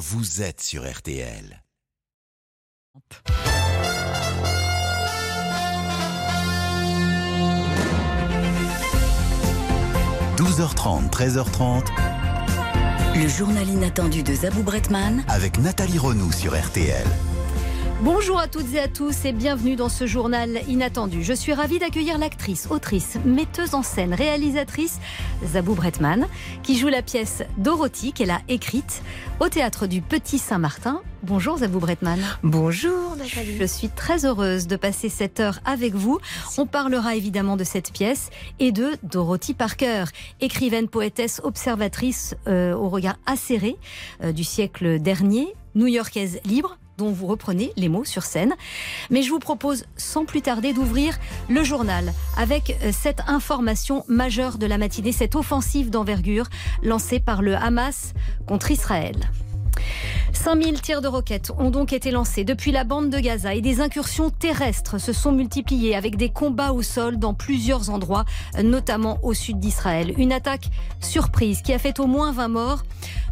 vous êtes sur RTL. 12h30, 13h30. Le journal inattendu de Zabou Bretman avec Nathalie Renou sur RTL. Bonjour à toutes et à tous et bienvenue dans ce journal inattendu. Je suis ravie d'accueillir l'actrice, autrice, metteuse en scène, réalisatrice Zabou Bretman, qui joue la pièce Dorothy qu'elle a écrite au théâtre du Petit Saint-Martin. Bonjour Zabou Bretman. Bonjour Nathalie. Je suis très heureuse de passer cette heure avec vous. On parlera évidemment de cette pièce et de Dorothy Parker, écrivaine, poétesse, observatrice euh, au regard acéré euh, du siècle dernier, new-yorkaise libre dont vous reprenez les mots sur scène. Mais je vous propose sans plus tarder d'ouvrir le journal avec euh, cette information majeure de la matinée, cette offensive d'envergure lancée par le Hamas contre Israël. 5000 tirs de roquettes ont donc été lancés depuis la bande de Gaza et des incursions terrestres se sont multipliées avec des combats au sol dans plusieurs endroits, notamment au sud d'Israël. Une attaque surprise qui a fait au moins 20 morts.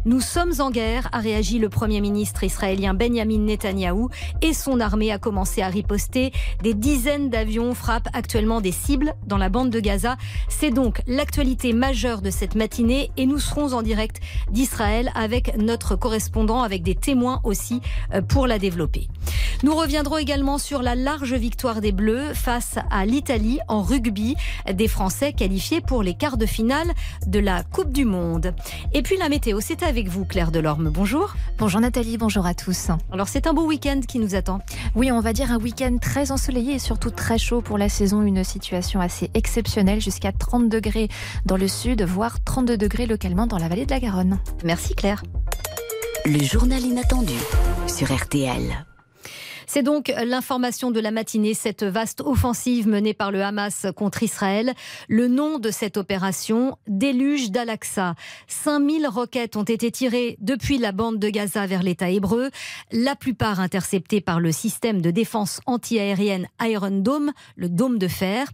Nous sommes en guerre, a réagi le Premier ministre israélien Benjamin Netanyahou et son armée a commencé à riposter. Des dizaines d'avions frappent actuellement des cibles dans la bande de Gaza. C'est donc l'actualité majeure de cette matinée et nous serons en direct d'Israël avec notre correspondant, avec des témoins aussi euh, pour la développer. Nous reviendrons également sur la large victoire des Bleus face à l'Italie en rugby, des Français qualifiés pour les quarts de finale de la Coupe du Monde. Et puis la météo, c'est avec vous Claire Delorme. Bonjour. Bonjour Nathalie, bonjour à tous. Alors c'est un beau week-end qui nous attend. Oui, on va dire un week-end très ensoleillé et surtout très chaud pour la saison. Une situation assez exceptionnelle, jusqu'à 30 degrés dans le sud, voire 32 degrés localement dans la vallée de la Garonne. Merci Claire. Le journal inattendu sur RTL. C'est donc l'information de la matinée, cette vaste offensive menée par le Hamas contre Israël. Le nom de cette opération, déluge d'Al-Aqsa. 5000 roquettes ont été tirées depuis la bande de Gaza vers l'État hébreu, la plupart interceptées par le système de défense antiaérienne Iron Dome, le dôme de fer.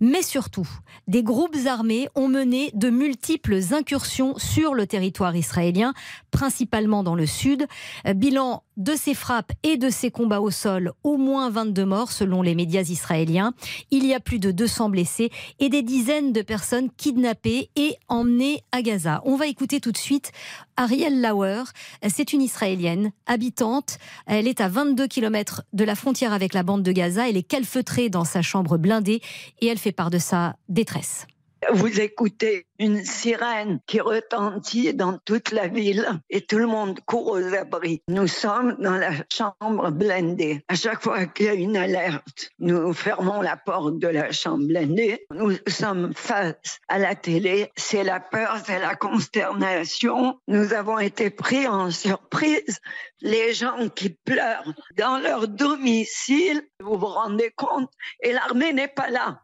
Mais surtout, des groupes armés ont mené de multiples incursions sur le territoire israélien, principalement dans le sud. Bilan de ces frappes et de ces combats au sol, au moins 22 morts selon les médias israéliens. Il y a plus de 200 blessés et des dizaines de personnes kidnappées et emmenées à Gaza. On va écouter tout de suite Ariel Lauer. C'est une Israélienne habitante. Elle est à 22 km de la frontière avec la bande de Gaza. Elle est calfeutrée dans sa chambre blindée et elle fait part de sa détresse. Vous écoutez une sirène qui retentit dans toute la ville et tout le monde court aux abris. Nous sommes dans la chambre blindée. À chaque fois qu'il y a une alerte, nous fermons la porte de la chambre blindée. Nous sommes face à la télé. C'est la peur, c'est la consternation. Nous avons été pris en surprise. Les gens qui pleurent dans leur domicile, vous vous rendez compte, et l'armée n'est pas là.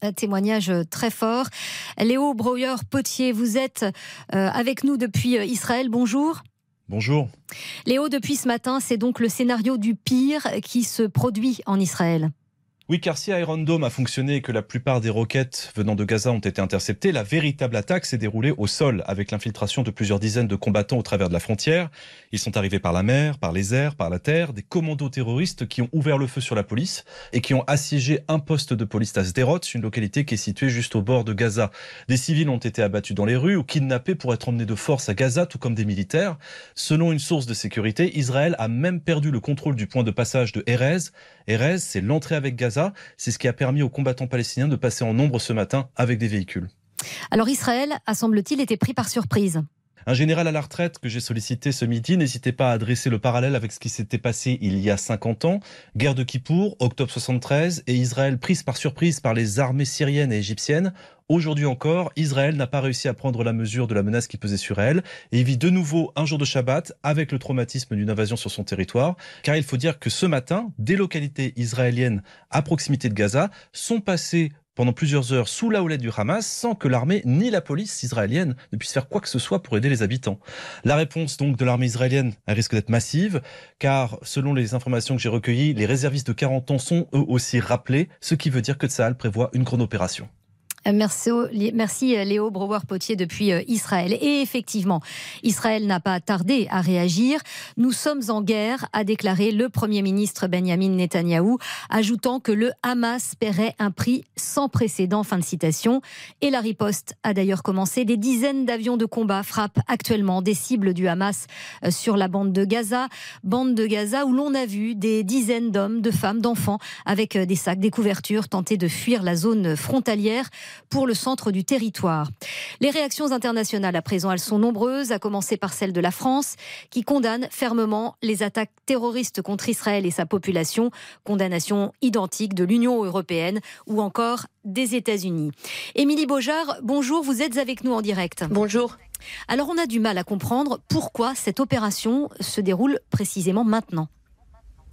Un témoignage très fort. Léo Brouilleur-Potier, vous êtes euh, avec nous depuis euh, Israël. Bonjour. Bonjour. Léo, depuis ce matin, c'est donc le scénario du pire qui se produit en Israël. Oui, car si Iron Dome a fonctionné et que la plupart des roquettes venant de Gaza ont été interceptées, la véritable attaque s'est déroulée au sol, avec l'infiltration de plusieurs dizaines de combattants au travers de la frontière. Ils sont arrivés par la mer, par les airs, par la terre, des commandos terroristes qui ont ouvert le feu sur la police et qui ont assiégé un poste de police à Sderot, une localité qui est située juste au bord de Gaza. Des civils ont été abattus dans les rues ou kidnappés pour être emmenés de force à Gaza, tout comme des militaires. Selon une source de sécurité, Israël a même perdu le contrôle du point de passage de Erez. Erez, c'est l'entrée avec Gaza c'est ce qui a permis aux combattants palestiniens de passer en nombre ce matin avec des véhicules. Alors Israël a, semble-t-il, été pris par surprise. Un général à la retraite que j'ai sollicité ce midi n'hésitait pas à dresser le parallèle avec ce qui s'était passé il y a 50 ans, guerre de Kippour, octobre 73, et Israël prise par surprise par les armées syriennes et égyptiennes. Aujourd'hui encore, Israël n'a pas réussi à prendre la mesure de la menace qui pesait sur elle et vit de nouveau un jour de Shabbat avec le traumatisme d'une invasion sur son territoire. Car il faut dire que ce matin, des localités israéliennes à proximité de Gaza sont passées pendant plusieurs heures sous la houlette du Hamas sans que l'armée ni la police israélienne ne puissent faire quoi que ce soit pour aider les habitants. La réponse donc de l'armée israélienne risque d'être massive car selon les informations que j'ai recueillies, les réservistes de 40 ans sont eux aussi rappelés, ce qui veut dire que Tsahal prévoit une grande opération. Merci, merci Léo Brouwer-Potier depuis euh, Israël. Et effectivement, Israël n'a pas tardé à réagir. Nous sommes en guerre, a déclaré le Premier ministre Benjamin Netanyahou, ajoutant que le Hamas paierait un prix sans précédent. Fin de citation. Et la riposte a d'ailleurs commencé. Des dizaines d'avions de combat frappent actuellement des cibles du Hamas euh, sur la bande de Gaza. Bande de Gaza où l'on a vu des dizaines d'hommes, de femmes, d'enfants avec euh, des sacs, des couvertures tenter de fuir la zone frontalière pour le centre du territoire. Les réactions internationales à présent, elles sont nombreuses, à commencer par celle de la France, qui condamne fermement les attaques terroristes contre Israël et sa population, condamnation identique de l'Union européenne ou encore des États-Unis. Émilie Beaujard, bonjour, vous êtes avec nous en direct. Bonjour. Alors on a du mal à comprendre pourquoi cette opération se déroule précisément maintenant.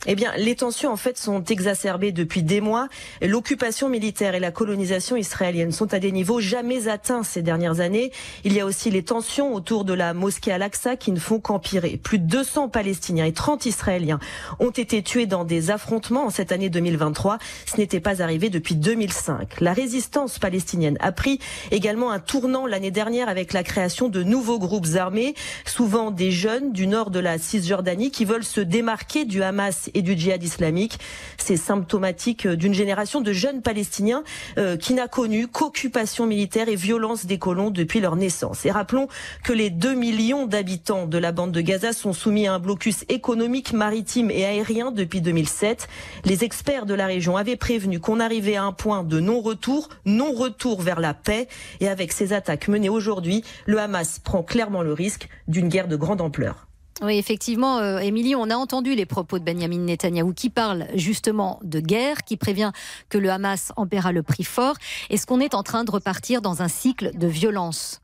Eh bien, les tensions en fait sont exacerbées depuis des mois. L'occupation militaire et la colonisation israélienne sont à des niveaux jamais atteints ces dernières années. Il y a aussi les tensions autour de la mosquée Al-Aqsa qui ne font qu'empirer. Plus de 200 Palestiniens et 30 Israéliens ont été tués dans des affrontements en cette année 2023. Ce n'était pas arrivé depuis 2005. La résistance palestinienne a pris également un tournant l'année dernière avec la création de nouveaux groupes armés, souvent des jeunes du nord de la Cisjordanie qui veulent se démarquer du Hamas et du djihad islamique. C'est symptomatique d'une génération de jeunes Palestiniens euh, qui n'a connu qu'occupation militaire et violence des colons depuis leur naissance. Et rappelons que les 2 millions d'habitants de la bande de Gaza sont soumis à un blocus économique, maritime et aérien depuis 2007. Les experts de la région avaient prévenu qu'on arrivait à un point de non-retour, non-retour vers la paix. Et avec ces attaques menées aujourd'hui, le Hamas prend clairement le risque d'une guerre de grande ampleur. Oui, effectivement, euh, Émilie, on a entendu les propos de Benjamin Netanyahou qui parle justement de guerre, qui prévient que le Hamas en paiera le prix fort. Est-ce qu'on est en train de repartir dans un cycle de violence?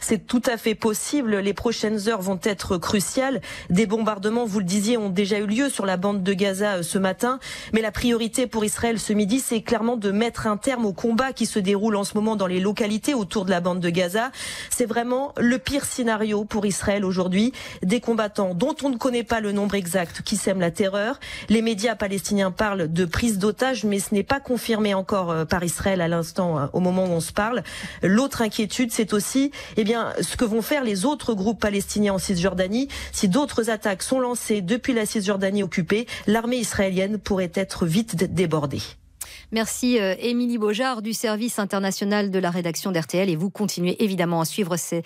C'est tout à fait possible. Les prochaines heures vont être cruciales. Des bombardements, vous le disiez, ont déjà eu lieu sur la bande de Gaza euh, ce matin. Mais la priorité pour Israël ce midi, c'est clairement de mettre un terme au combat qui se déroule en ce moment dans les localités autour de la bande de Gaza. C'est vraiment le pire scénario pour Israël aujourd'hui. Des combattants dont on ne connaît pas le nombre exact qui sèment la terreur. Les médias palestiniens parlent de prise d'otages, mais ce n'est pas confirmé encore euh, par Israël à l'instant, euh, au moment où on se parle. L'autre inquiétude, c'est aussi, eh ce que vont faire les autres groupes palestiniens en Cisjordanie. Si d'autres attaques sont lancées depuis la Cisjordanie occupée, l'armée israélienne pourrait être vite débordée. Merci euh, Émilie Beaujard du service international de la rédaction d'RTL et vous continuez évidemment à suivre ces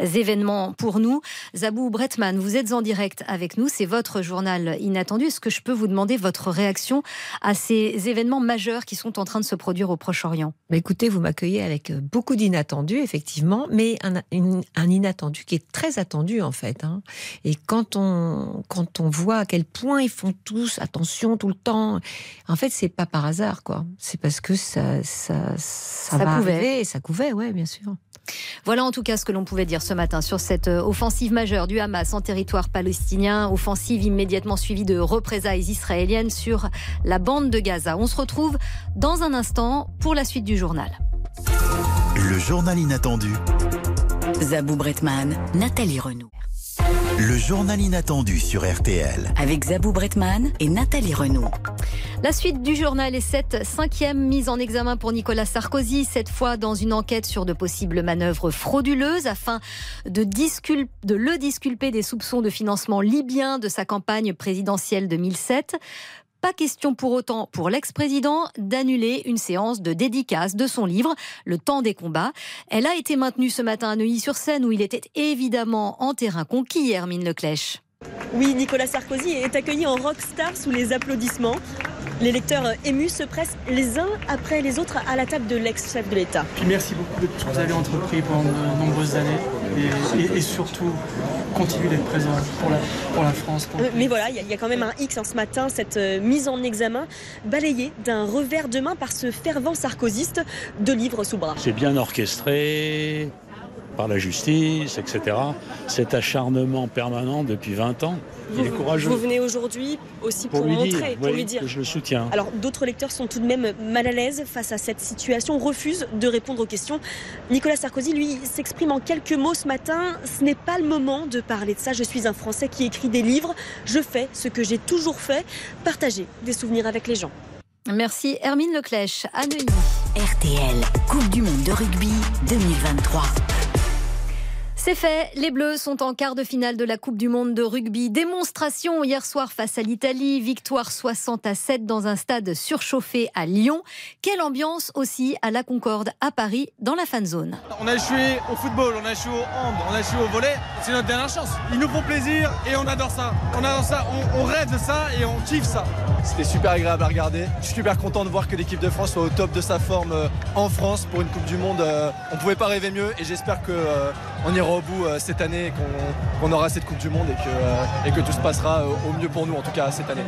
événements pour nous. Zabou Bretman, vous êtes en direct avec nous, c'est votre journal inattendu. Est-ce que je peux vous demander votre réaction à ces événements majeurs qui sont en train de se produire au Proche-Orient? Écoutez, vous m'accueillez avec euh, beaucoup d'inattendus, effectivement, mais un, un, inattendu qui est très attendu en fait. Hein. Et quand on, quand on voit à quel point ils font tous attention tout le temps, en fait, c'est pas par hasard quoi. C'est parce que ça, ça, ça, va arriver et ça couvait, ouais, bien sûr. Voilà en tout cas ce que l'on pouvait dire ce matin sur cette euh, offensive majeure du Hamas en territoire palestinien, offensive immédiatement suivie de représailles israéliennes sur la bande de Gaza. On se retrouve dans un instant pour la suite du journal. Le journal inattendu. Zabou Bretman, Nathalie Renaud. Le journal inattendu sur RTL. Avec Zabou Bretman et Nathalie Renaud. La suite du journal est cette cinquième mise en examen pour Nicolas Sarkozy, cette fois dans une enquête sur de possibles manœuvres frauduleuses afin de, de le disculper des soupçons de financement libyen de sa campagne présidentielle 2007. Pas question pour autant pour l'ex-président d'annuler une séance de dédicace de son livre, Le temps des combats. Elle a été maintenue ce matin à Neuilly-sur-Seine où il était évidemment en terrain conquis, Hermine Leclèche. Oui, Nicolas Sarkozy est accueilli en rockstar sous les applaudissements. Les lecteurs émus se pressent les uns après les autres à la table de l'ex-chef de l'État. merci beaucoup de tout ce que vous avez entrepris pendant de nombreuses années et, surtout continuer d'être présent pour la, pour la France. Mais voilà, il y, a quand même un X en ce matin, cette euh, mise en examen balayée d'un revers de main par ce fervent sarkoziste de livres sous bras. C'est bien orchestré, par la justice, etc. Cet acharnement permanent depuis 20 ans, il est courageux. Vous venez aujourd'hui aussi pour, montrer, pour lui dire. Que je le soutiens. Alors d'autres lecteurs sont tout de même mal à l'aise face à cette situation, refusent de répondre aux questions. Nicolas Sarkozy, lui, s'exprime en quelques mots ce matin. Ce n'est pas le moment de parler de ça. Je suis un Français qui écrit des livres. Je fais ce que j'ai toujours fait, partager des souvenirs avec les gens. Merci Hermine Leclèche à Neuilly. RTL, Coupe du Monde de rugby 2023. C'est fait, les Bleus sont en quart de finale de la Coupe du Monde de rugby. Démonstration hier soir face à l'Italie, victoire 60 à 7 dans un stade surchauffé à Lyon. Quelle ambiance aussi à la Concorde à Paris dans la fan zone. On a échoué au football, on a échoué au hand, on a échoué au volet. C'est notre dernière chance. Ils nous font plaisir et on adore ça. On adore ça, on, on rêve de ça et on kiffe ça. C'était super agréable à regarder. Je suis super content de voir que l'équipe de France soit au top de sa forme euh, en France pour une Coupe du Monde. Euh, On pouvait pas rêver mieux et j'espère que euh, on ira au bout euh, cette année qu'on aura cette Coupe du Monde et que, euh, et que tout se passera euh, au mieux pour nous en tout cas cette année.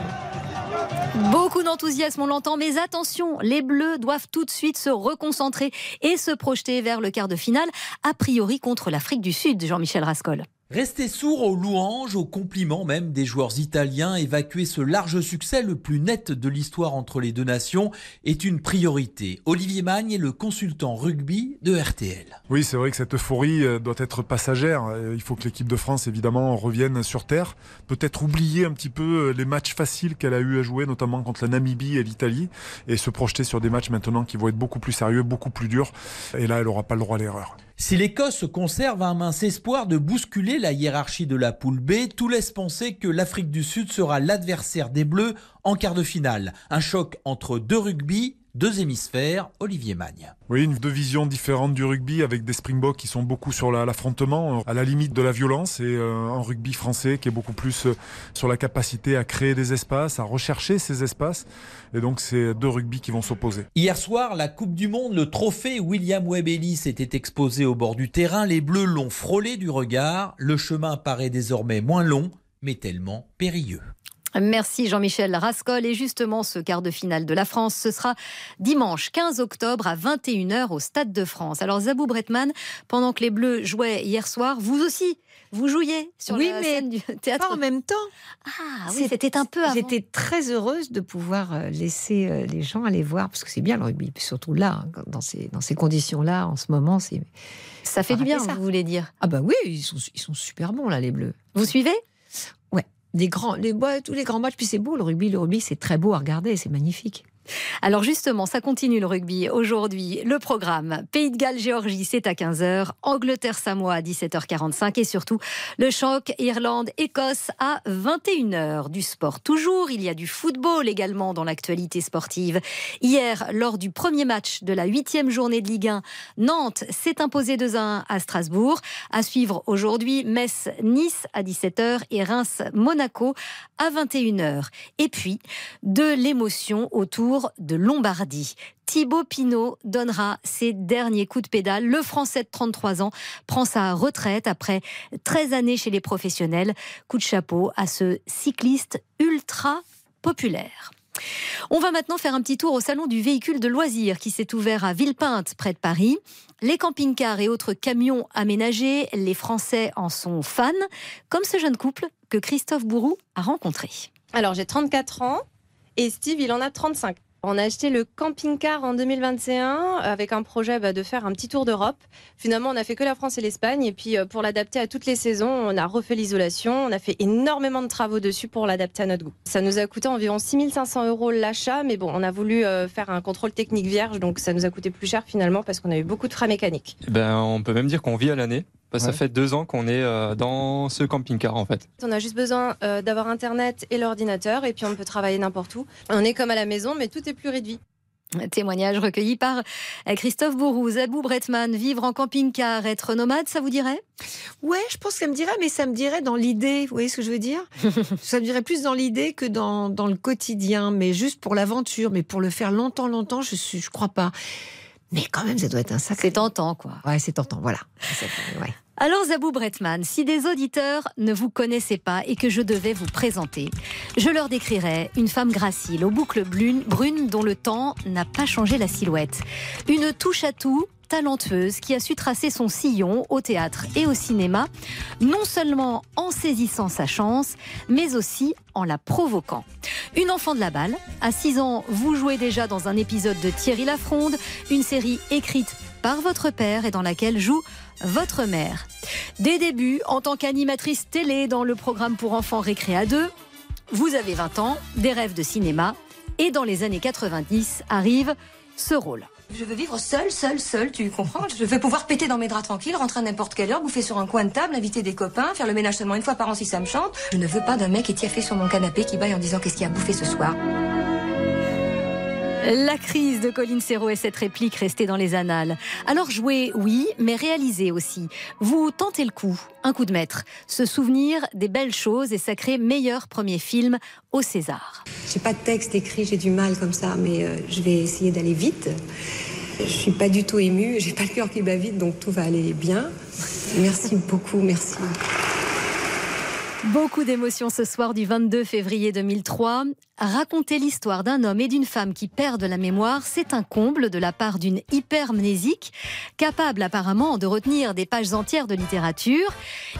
Beaucoup d'enthousiasme, on l'entend, mais attention, les Bleus doivent tout de suite se reconcentrer et se projeter vers le quart de finale, a priori contre l'Afrique du Sud, Jean-Michel Rascol. Rester sourd aux louanges, aux compliments même des joueurs italiens, évacuer ce large succès le plus net de l'histoire entre les deux nations est une priorité. Olivier Magne est le consultant rugby de RTL. Oui, c'est vrai que cette euphorie euh, doit être passagère. Euh, Il faut que l'équipe de France, évidemment, revienne sur Terre. Peut-être oublier un petit peu euh, les matchs faciles qu'elle a eu à jouer, notamment contre la Namibie et l'Italie, et se projeter sur des matchs maintenant qui vont être beaucoup plus sérieux, beaucoup plus durs. Et là, elle n'aura pas le droit à l'erreur. Si l'Écosse conserve un mince espoir de bousculer la hiérarchie de la poule B, tout laisse penser que l'Afrique du Sud sera l'adversaire des Bleus en quart de finale. Un choc entre deux rugby, deux hémisphères, Olivier Magne. Oui, une deux visions différentes du rugby avec des Springboks qui sont beaucoup sur la- l'affrontement, à la limite de la violence, et euh, un rugby français qui est beaucoup plus euh, sur la capacité à créer des espaces, à rechercher ces espaces. Et donc, c'est deux rugby qui vont s'opposer. Hier soir, la Coupe du Monde, le trophée William Webb Ellis était exposé au bord du terrain. Les Bleus l'ont frôlé du regard. Le chemin paraît désormais moins long, mais tellement périlleux. Merci Jean-Michel Rascol. Et justement, ce quart de finale de la France, ce sera dimanche 15 octobre à 21h au Stade de France. Alors Zabou Bretman, pendant que les Bleus jouaient hier soir, vous aussi, vous jouiez sur Oui, la mais scène du théâtre. Pas en même temps. Ah oui, c'était un peu avant. J'étais très heureuse de pouvoir euh, laisser euh, les gens aller voir, parce que c'est bien le rugby, surtout là, hein, dans ces, dans ces conditions-là, en ce moment. Ça fait du bien, vous voulez dire Ah bah oui, ils sont, ils sont super bons là, les Bleus. Vous suivez? Des grands, tous les grands matchs, puis c'est beau le rugby, le rugby c'est très beau à regarder, c'est magnifique. Alors justement, ça continue le rugby. Aujourd'hui, le programme Pays de Galles, Géorgie, c'est à 15h. Angleterre, Samoa à 17h45. Et surtout, le choc Irlande-Écosse à 21h. Du sport toujours. Il y a du football également dans l'actualité sportive. Hier, lors du premier match de la huitième journée de Ligue 1, Nantes s'est imposé 2-1 à Strasbourg. À suivre aujourd'hui, Metz-Nice à 17h et Reims-Monaco à 21h. Et puis, de l'émotion autour de Lombardie. Thibaut Pinot donnera ses derniers coups de pédale. Le Français de 33 ans prend sa retraite après 13 années chez les professionnels. Coup de chapeau à ce cycliste ultra populaire. On va maintenant faire un petit tour au salon du véhicule de loisirs qui s'est ouvert à Villepinte, près de Paris. Les camping-cars et autres camions aménagés, les Français en sont fans, comme ce jeune couple que Christophe Bourou a rencontré. Alors j'ai 34 ans et Steve il en a 35. On a acheté le camping-car en 2021 avec un projet bah, de faire un petit tour d'Europe. Finalement, on a fait que la France et l'Espagne. Et puis, euh, pour l'adapter à toutes les saisons, on a refait l'isolation. On a fait énormément de travaux dessus pour l'adapter à notre goût. Ça nous a coûté environ 6500 euros l'achat. Mais bon, on a voulu euh, faire un contrôle technique vierge. Donc, ça nous a coûté plus cher finalement parce qu'on a eu beaucoup de frais mécaniques. Ben, on peut même dire qu'on vit à l'année. Que Ça fait deux ans qu'on est euh, dans ce camping-car en fait. On a juste besoin euh, d'avoir Internet et l'ordinateur. Et puis, on peut travailler n'importe où. On est comme à la maison, mais tout est plus réduit. Témoignage recueilli par Christophe Bourou, Zabou Bretman. Vivre en camping-car, être nomade, ça vous dirait? Ouais, je pense que ça me dirait, mais ça me dirait dans l'idée. Vous voyez ce que je veux dire? Ça me dirait plus dans l'idée que dans, dans le quotidien, mais juste pour l'aventure. Mais pour le faire longtemps, longtemps, je suis, je crois pas. Mais quand même, ça doit être un sacré. C'est tentant, quoi. Ouais, c'est tentant, voilà. Ouais. Alors Zabou Bretman, si des auditeurs ne vous connaissaient pas et que je devais vous présenter, je leur décrirais une femme gracile, aux boucles brunes, dont le temps n'a pas changé la silhouette. Une touche à tout talentueuse qui a su tracer son sillon au théâtre et au cinéma, non seulement en saisissant sa chance, mais aussi en la provoquant. Une enfant de la balle, à 6 ans, vous jouez déjà dans un épisode de Thierry Lafronde, une série écrite par votre père et dans laquelle joue votre mère. Des débuts en tant qu'animatrice télé dans le programme pour enfants Récré à 2, vous avez 20 ans, des rêves de cinéma, et dans les années 90 arrive ce rôle. Je veux vivre seule, seule, seule, tu comprends? Je veux pouvoir péter dans mes draps tranquilles, rentrer à n'importe quelle heure, bouffer sur un coin de table, inviter des copains, faire le ménage seulement une fois par an si ça me chante. Je ne veux pas d'un mec étiaffé sur mon canapé qui baille en disant qu'est-ce qu'il a bouffé ce soir. La crise de Colin Serrault et cette réplique restée dans les annales. Alors jouer, oui, mais réaliser aussi. Vous tentez le coup, un coup de maître. Se souvenir des belles choses et sacré meilleur premier film au César. J'ai pas de texte écrit, j'ai du mal comme ça, mais euh, je vais essayer d'aller vite. Je suis pas du tout émue, j'ai pas le cœur qui bat vite, donc tout va aller bien. Merci beaucoup, merci. Beaucoup d'émotions ce soir du 22 février 2003. Raconter l'histoire d'un homme et d'une femme qui perdent la mémoire, c'est un comble de la part d'une hypermnésique, capable apparemment de retenir des pages entières de littérature.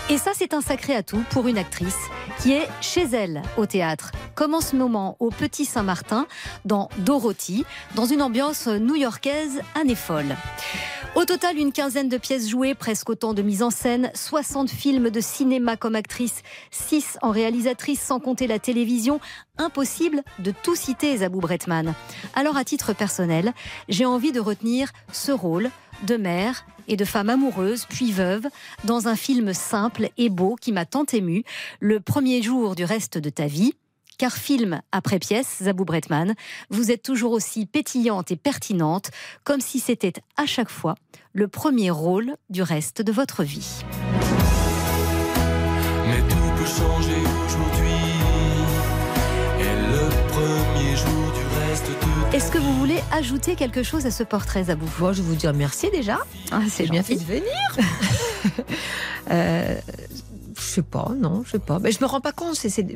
Et ça, c'est un sacré atout pour une actrice qui est chez elle au théâtre, comme en ce moment au Petit Saint-Martin, dans Dorothy, dans une ambiance new-yorkaise année folle. Au total, une quinzaine de pièces jouées, presque autant de mises en scène, 60 films de cinéma comme actrice, 6 en réalisatrice sans compter la télévision. Impossible de tout citer Zabou Bretman. Alors à titre personnel, j'ai envie de retenir ce rôle de mère et de femme amoureuse, puis veuve, dans un film simple et beau qui m'a tant ému, Le premier jour du reste de ta vie. Car film après pièce, Zabou Bretman, vous êtes toujours aussi pétillante et pertinente, comme si c'était à chaque fois le premier rôle du reste de votre vie. Est-ce que vous voulez ajouter quelque chose à ce portrait, Zabou? Moi, je vais vous dire merci déjà. Ah, c'est bien fait de venir. euh, je sais pas, non, je sais pas. Mais je me rends pas compte. C'est, c'est,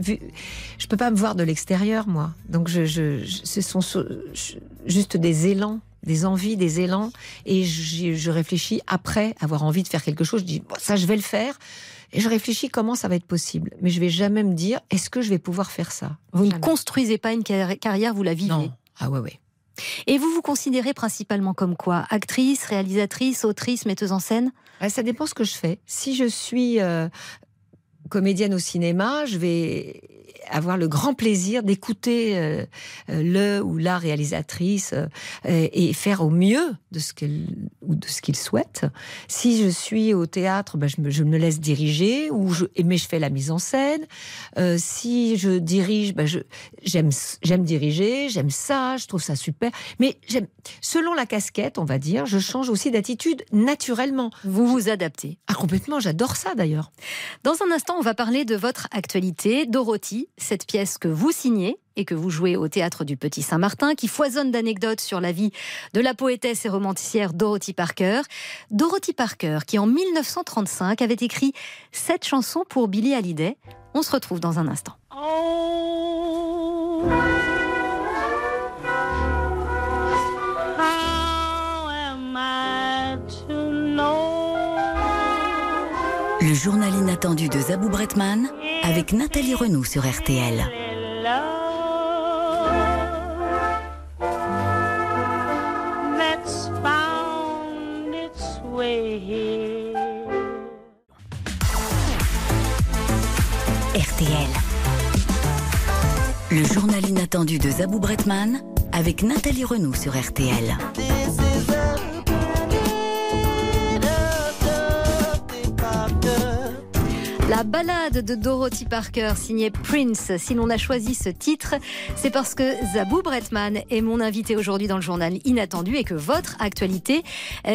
je peux pas me voir de l'extérieur, moi. Donc, je, je, je ce sont je, juste des élans, des envies, des élans, et je, je, réfléchis après avoir envie de faire quelque chose. Je dis bon, ça, je vais le faire. Et je réfléchis comment ça va être possible. Mais je vais jamais me dire est-ce que je vais pouvoir faire ça? Vous jamais. ne construisez pas une carrière, vous la vivez? Non. Ah ouais, ouais. Et vous vous considérez principalement comme quoi? Actrice, réalisatrice, autrice, metteuse en scène? Ça dépend ce que je fais. Si je suis euh, comédienne au cinéma, je vais avoir le grand plaisir d'écouter euh, le ou la réalisatrice euh, et faire au mieux de ce qu'elle ou de ce qu'il souhaite. Si je suis au théâtre, ben je, me, je, me, laisse diriger ou je, mais je fais la mise en scène. Euh, si je dirige, ben j'aime j'aime diriger, j'aime ça, je trouve ça super. Mais selon la casquette, on va dire, je change aussi d'attitude naturellement. Vous vous adaptez. Ah complètement, j'adore ça d'ailleurs. Dans un instant, on va parler de votre actualité, Dorothy, cette pièce que vous signez et que vous jouez au théâtre du Petit Saint-Martin, qui foisonne d'anecdotes sur la vie de la poétesse et romanticière Dorothy Parker. Dorothy Parker, qui en 1935 avait écrit cette chanson pour Billie Hallyday. On se retrouve dans un instant. Le journal inattendu de Zabou Bretman avec Nathalie Renaud sur RTL. RTL. Le journal inattendu de Zabou Bretman avec Nathalie Renaud sur RTL. La balade de Dorothy Parker signée Prince. Si l'on a choisi ce titre, c'est parce que Zabou Bretman est mon invité aujourd'hui dans le journal Inattendu et que votre actualité,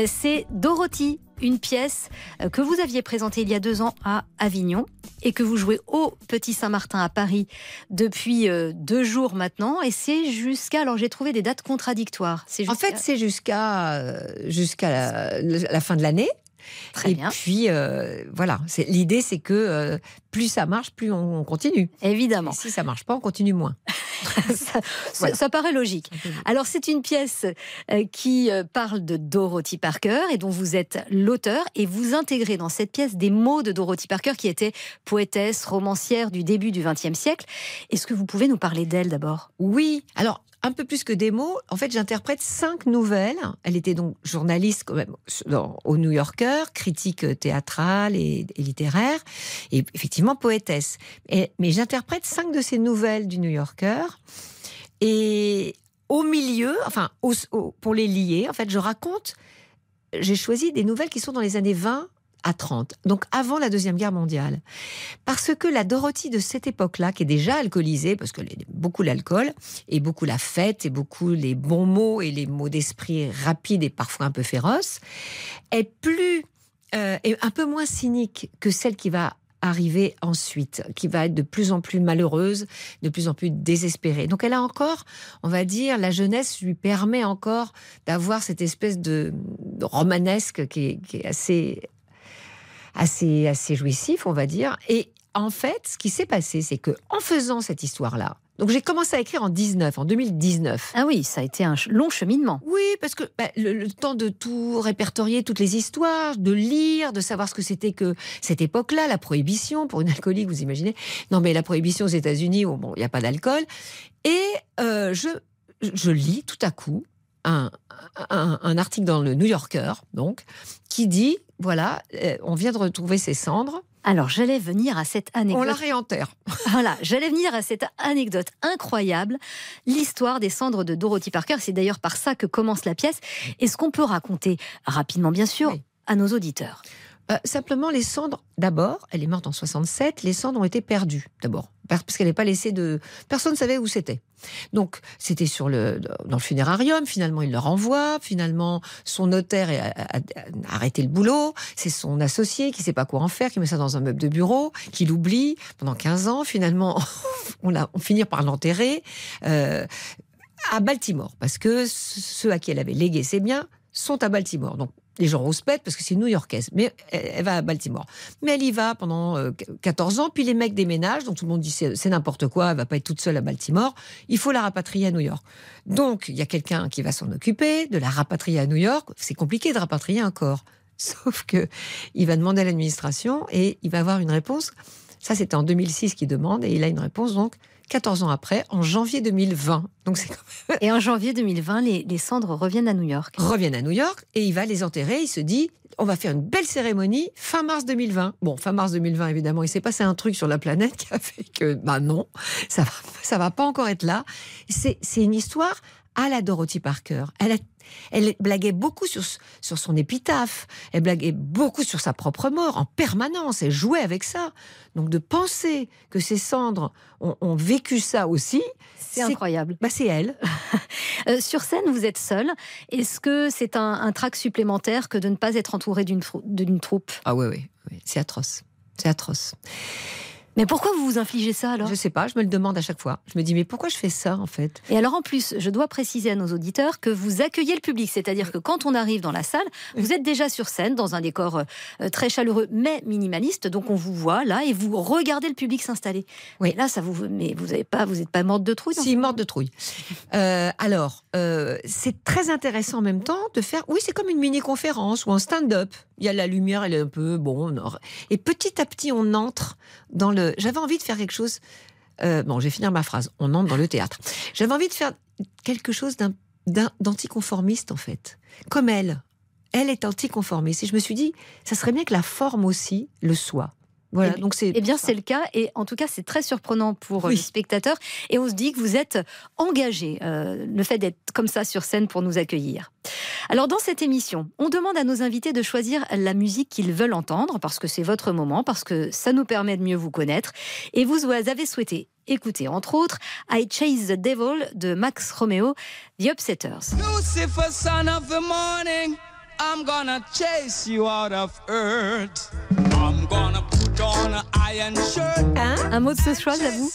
c'est Dorothy, une pièce que vous aviez présentée il y a deux ans à Avignon et que vous jouez au Petit Saint-Martin à Paris depuis deux jours maintenant. Et c'est jusqu'à. Alors j'ai trouvé des dates contradictoires. En fait, c'est jusqu'à jusqu'à la, la fin de l'année. Très et bien. puis euh, voilà, l'idée c'est que euh, plus ça marche, plus on, on continue. Évidemment. Et si ça marche pas, on continue moins. ça, voilà. ça, paraît logique. Alors c'est une pièce euh, qui parle de Dorothy Parker et dont vous êtes l'auteur et vous intégrez dans cette pièce des mots de Dorothy Parker qui était poétesse, romancière du début du XXe siècle. Est-ce que vous pouvez nous parler d'elle d'abord? Oui. Alors un peu plus que des mots. En fait, j'interprète cinq nouvelles. Elle était donc journaliste quand même au New Yorker, critique théâtrale et, littéraire, et effectivement poétesse. Mais j'interprète cinq de ces nouvelles du New Yorker. Et au milieu, enfin, pour les lier, en fait, je raconte, j'ai choisi des nouvelles qui sont dans les années 20 à 30, donc avant la Deuxième Guerre mondiale. Parce que la Dorothy de cette époque-là, qui est déjà alcoolisée, parce aime beaucoup l'alcool, et beaucoup la fête, et beaucoup les bons mots, et les mots d'esprit rapides et parfois un peu féroces, est plus, euh, est un peu moins cynique que celle qui va arriver ensuite, qui va être de plus en plus malheureuse, de plus en plus désespérée. Donc elle a encore, on va dire, la jeunesse lui permet encore d'avoir cette espèce de, romanesque qui est assez, assez, assez jouissif, on va dire. Et en fait, ce qui s'est passé, c'est que en faisant cette histoire-là, donc j'ai commencé à écrire en 19, en 2019. Ah oui, ça a été un long cheminement. Oui, parce que bah, le, le temps de tout répertorier, toutes les histoires, de lire, de savoir ce que c'était que cette époque-là, la prohibition pour une alcoolique, vous imaginez Non, mais la prohibition aux États-Unis, où bon, il n'y a pas d'alcool. Et euh, je, je lis tout à coup un, un, un article dans le New Yorker, donc, qui dit voilà, euh, on vient de retrouver ses cendres. Alors, j'allais venir à cette anecdote. On la réenterre. Voilà, j'allais venir à cette anecdote incroyable, l'histoire des cendres de Dorothy Parker. C'est d'ailleurs par ça que commence la pièce. Est-ce qu'on peut raconter rapidement, bien sûr, à nos auditeurs? Euh, simplement, les cendres, d'abord, elle est morte en 67, les cendres ont été perdues, d'abord, parce qu'elle n'est pas laissée de... Personne ne savait où c'était. Donc, c'était sur le, dans le funérarium, finalement, il le renvoie, finalement, son notaire a, a- a arrêté le boulot, c'est son associé qui sait pas quoi en faire, qui met ça dans un meuble de bureau, qui l'oublie pendant 15 ans, finalement, on, l'a- on finit par l'enterrer. euh, à Baltimore, parce que ceux à qui elle avait légué ses biens sont à Baltimore. Donc, les gens rouspètent parce que c'est new-yorkaise, mais elle, va à Baltimore. Mais elle y va pendant euh, 14 ans, puis les mecs déménagent, donc tout le monde dit c'est n'importe quoi, elle va pas être toute seule à Baltimore, il faut la rapatrier à New York. Donc, il y a quelqu'un qui va s'en occuper, de la rapatrier à New York. C'est compliqué de rapatrier un corps. Sauf que il va demander à l'administration et il va avoir une réponse. Ça, c'était en 2006 qu'il demande et il a une réponse donc 14 ans après, en janvier 2020. Donc c'est Et en janvier 2020, les, les cendres reviennent à New York. reviennent à New York et il va les enterrer. Il se dit, on va faire une belle cérémonie fin mars 2020. Bon, fin mars 2020, évidemment, il s'est passé un truc sur la planète qui a fait que, bah non, ça va, ça va pas encore être là. C'est, c'est une histoire à la Dorothy Parker. Elle, a- elle blaguait beaucoup sur, sur son épitaphe. Elle blaguait beaucoup sur sa propre mort en permanence. Elle jouait avec ça. Donc de penser que ses cendres ont, ont vécu ça aussi, C'est incroyable. Bah, c'est elle. Euh, sur scène, vous êtes seul. Est-ce que c'est un, un trac supplémentaire que de ne pas être entouré d'une trou- d'une troupe? Ah oui, oui, oui. c'est atroce. C'est atroce. Mais pourquoi vous vous infligez ça alors? Je sais pas, je me le demande à chaque fois. Je me dis, mais pourquoi je fais ça en fait? Et alors en plus, je dois préciser à nos auditeurs que vous accueillez le public, c'est-à-dire que quand on arrive dans la salle, vous êtes déjà sur scène dans un décor euh, très chaleureux mais minimaliste, donc on vous voit là et vous regardez le public s'installer. Oui. là, ça vous, mais vous n'avez pas, vous n'êtes pas morte de trouille. Si, morte de trouille. Euh, alors, euh, c'est très intéressant en même temps de faire. Oui, c'est comme une mini-conférence ou un stand-up. Il y a la lumière, elle est un peu bon. on- Et petit à petit, on entre dans le. J'avais envie de faire quelque chose. euh, bon, je vais finir ma phrase. On entre dans le théâtre. J'avais envie de faire quelque chose d'anticonformiste en fait, comme elle. Elle est anticonformiste. Et je me suis dit, ça serait bien que la forme aussi le soit. Voilà. Eh- donc c'est. Eh bien, c'est le cas, et en tout cas, c'est très surprenant pour euh, les spectateurs. Et on se dit que vous êtes engagé, euh, le fait d'être comme ça sur scène pour nous accueillir. Alors, dans cette émission, on demande à nos invités de choisir la musique qu'ils veulent entendre, parce que c'est votre moment, parce que ça nous permet de mieux vous connaître. Et vous avez souhaité écouter, entre autres, I Chase the Devil de Max Romeo, The Upsetters. I'm gonna chase you out of earth. I'm gonna put on an iron shirt. Un mot de ce choix, j'avoue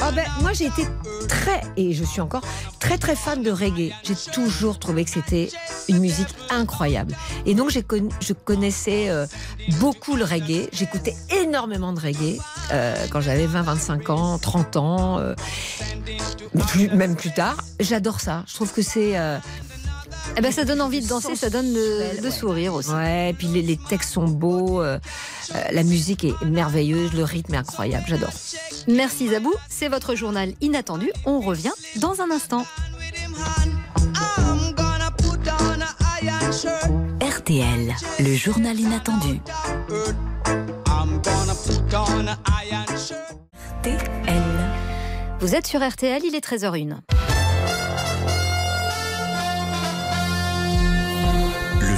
Ah ben, moi j'ai été très, et je suis encore très très fan de reggae. J'ai toujours trouvé que c'était une musique incroyable. Et donc connu- je connaissais euh, beaucoup le reggae. J'écoutais énormément de reggae euh, quand j'avais 20, 25 ans, 30 ans, euh, plus- même plus tard. J'adore ça. Je trouve que c'est... Eh ben, ça donne envie de danser, ça donne le sourire aussi. Ouais, et puis les, les textes sont beaux, euh, euh, la musique est merveilleuse, le rythme est incroyable, j'adore. Merci Zabou, c'est votre journal inattendu. On revient dans un instant. RTL, le journal inattendu. Shirt. Vous êtes sur RTL, il est 13h01.